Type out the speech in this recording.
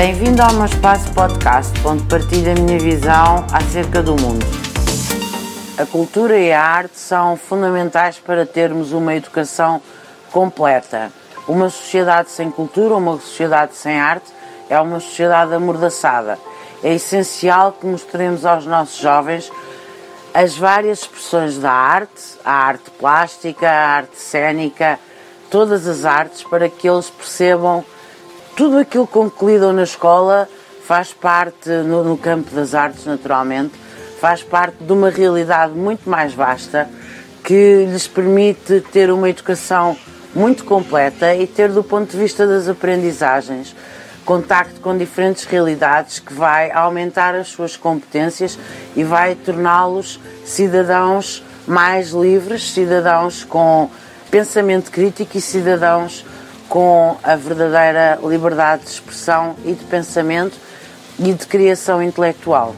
Bem-vindo ao meu espaço podcast, onde partilho a minha visão acerca do mundo. A cultura e a arte são fundamentais para termos uma educação completa. Uma sociedade sem cultura, uma sociedade sem arte, é uma sociedade amordaçada. É essencial que mostremos aos nossos jovens as várias expressões da arte, a arte plástica, a arte cênica, todas as artes, para que eles percebam tudo aquilo com que lidam na escola faz parte, no, no, campo das artes, naturalmente, faz parte de uma realidade muito mais vasta que lhes permite ter uma educação muito completa e ter, do ponto de vista das aprendizagens, contacto com diferentes realidades que vai aumentar as suas competências e vai torná-los cidadãos mais livres, cidadãos com pensamento crítico e cidadãos com a verdadeira liberdade de expressão e de pensamento e de criação intelectual.